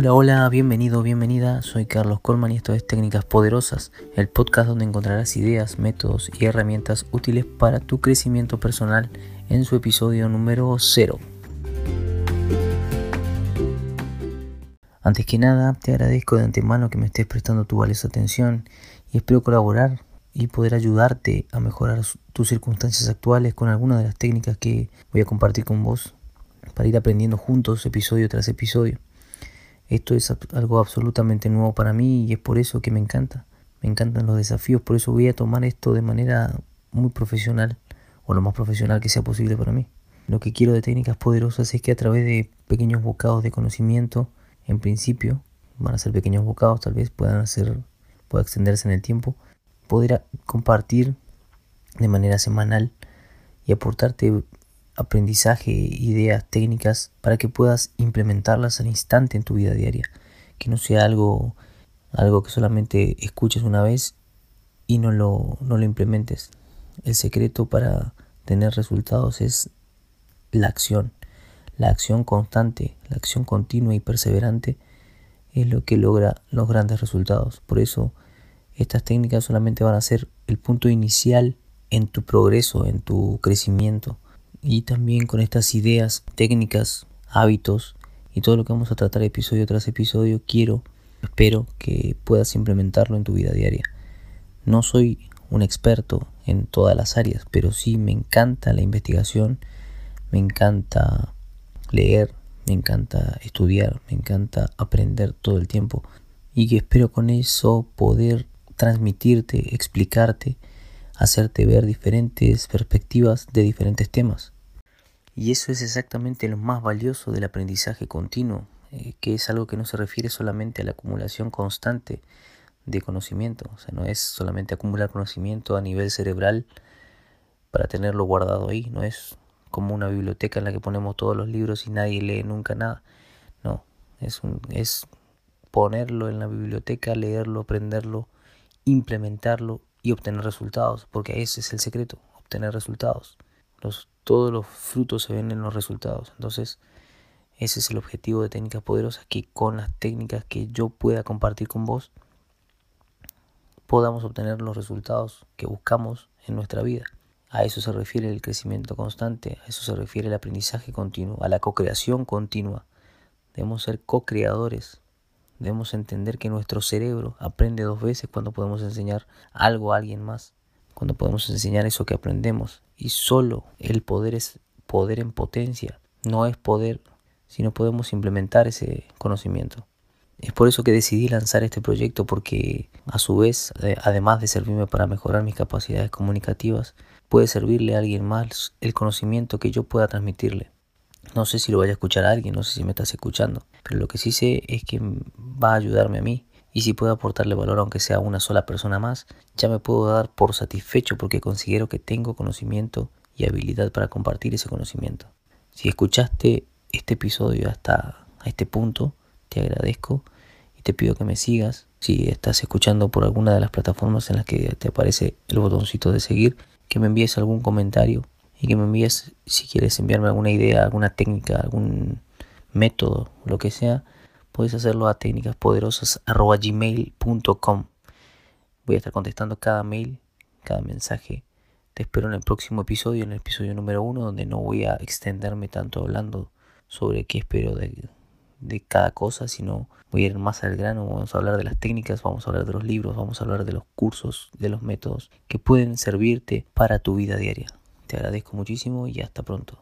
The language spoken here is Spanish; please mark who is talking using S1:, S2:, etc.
S1: Hola, hola, bienvenido, bienvenida. Soy Carlos Colman y esto es Técnicas Poderosas, el podcast donde encontrarás ideas, métodos y herramientas útiles para tu crecimiento personal en su episodio número 0. Antes que nada, te agradezco de antemano que me estés prestando tu valiosa atención y espero colaborar y poder ayudarte a mejorar tus circunstancias actuales con algunas de las técnicas que voy a compartir con vos para ir aprendiendo juntos episodio tras episodio. Esto es algo absolutamente nuevo para mí y es por eso que me encanta. Me encantan los desafíos, por eso voy a tomar esto de manera muy profesional o lo más profesional que sea posible para mí. Lo que quiero de técnicas poderosas es que a través de pequeños bocados de conocimiento, en principio, van a ser pequeños bocados, tal vez puedan ser, pueda extenderse en el tiempo, poder compartir de manera semanal y aportarte aprendizaje, ideas, técnicas para que puedas implementarlas al instante en tu vida diaria. Que no sea algo, algo que solamente escuches una vez y no lo, no lo implementes. El secreto para tener resultados es la acción. La acción constante, la acción continua y perseverante es lo que logra los grandes resultados. Por eso estas técnicas solamente van a ser el punto inicial en tu progreso, en tu crecimiento y también con estas ideas, técnicas, hábitos y todo lo que vamos a tratar episodio tras episodio, quiero, espero que puedas implementarlo en tu vida diaria. No soy un experto en todas las áreas, pero sí me encanta la investigación, me encanta leer, me encanta estudiar, me encanta aprender todo el tiempo y que espero con eso poder transmitirte, explicarte hacerte ver diferentes perspectivas de diferentes temas. Y eso es exactamente lo más valioso del aprendizaje continuo, eh, que es algo que no se refiere solamente a la acumulación constante de conocimiento, o sea, no es solamente acumular conocimiento a nivel cerebral para tenerlo guardado ahí, no es como una biblioteca en la que ponemos todos los libros y nadie lee nunca nada, no, es, un, es ponerlo en la biblioteca, leerlo, aprenderlo, implementarlo y obtener resultados, porque ese es el secreto, obtener resultados. Los, todos los frutos se ven en los resultados. Entonces, ese es el objetivo de técnicas poderosas, que con las técnicas que yo pueda compartir con vos, podamos obtener los resultados que buscamos en nuestra vida. A eso se refiere el crecimiento constante, a eso se refiere el aprendizaje continuo, a la co-creación continua. Debemos ser co-creadores Debemos entender que nuestro cerebro aprende dos veces cuando podemos enseñar algo a alguien más, cuando podemos enseñar eso que aprendemos. Y solo el poder es poder en potencia, no es poder, sino podemos implementar ese conocimiento. Es por eso que decidí lanzar este proyecto porque a su vez, además de servirme para mejorar mis capacidades comunicativas, puede servirle a alguien más el conocimiento que yo pueda transmitirle. No sé si lo vaya a escuchar a alguien, no sé si me estás escuchando, pero lo que sí sé es que va a ayudarme a mí y si puedo aportarle valor aunque sea una sola persona más, ya me puedo dar por satisfecho porque considero que tengo conocimiento y habilidad para compartir ese conocimiento. Si escuchaste este episodio hasta a este punto, te agradezco y te pido que me sigas. Si estás escuchando por alguna de las plataformas en las que te aparece el botoncito de seguir, que me envíes algún comentario y que me envíes si quieres enviarme alguna idea, alguna técnica, algún método, lo que sea, puedes hacerlo a técnicaspoderosas.gmail.com Voy a estar contestando cada mail, cada mensaje. Te espero en el próximo episodio, en el episodio número uno, donde no voy a extenderme tanto hablando sobre qué espero de cada cosa, sino voy a ir más al grano, vamos a hablar de las técnicas, vamos a hablar de los libros, vamos a hablar de los cursos, de los métodos que pueden servirte para tu vida diaria. Te agradezco muchísimo y hasta pronto.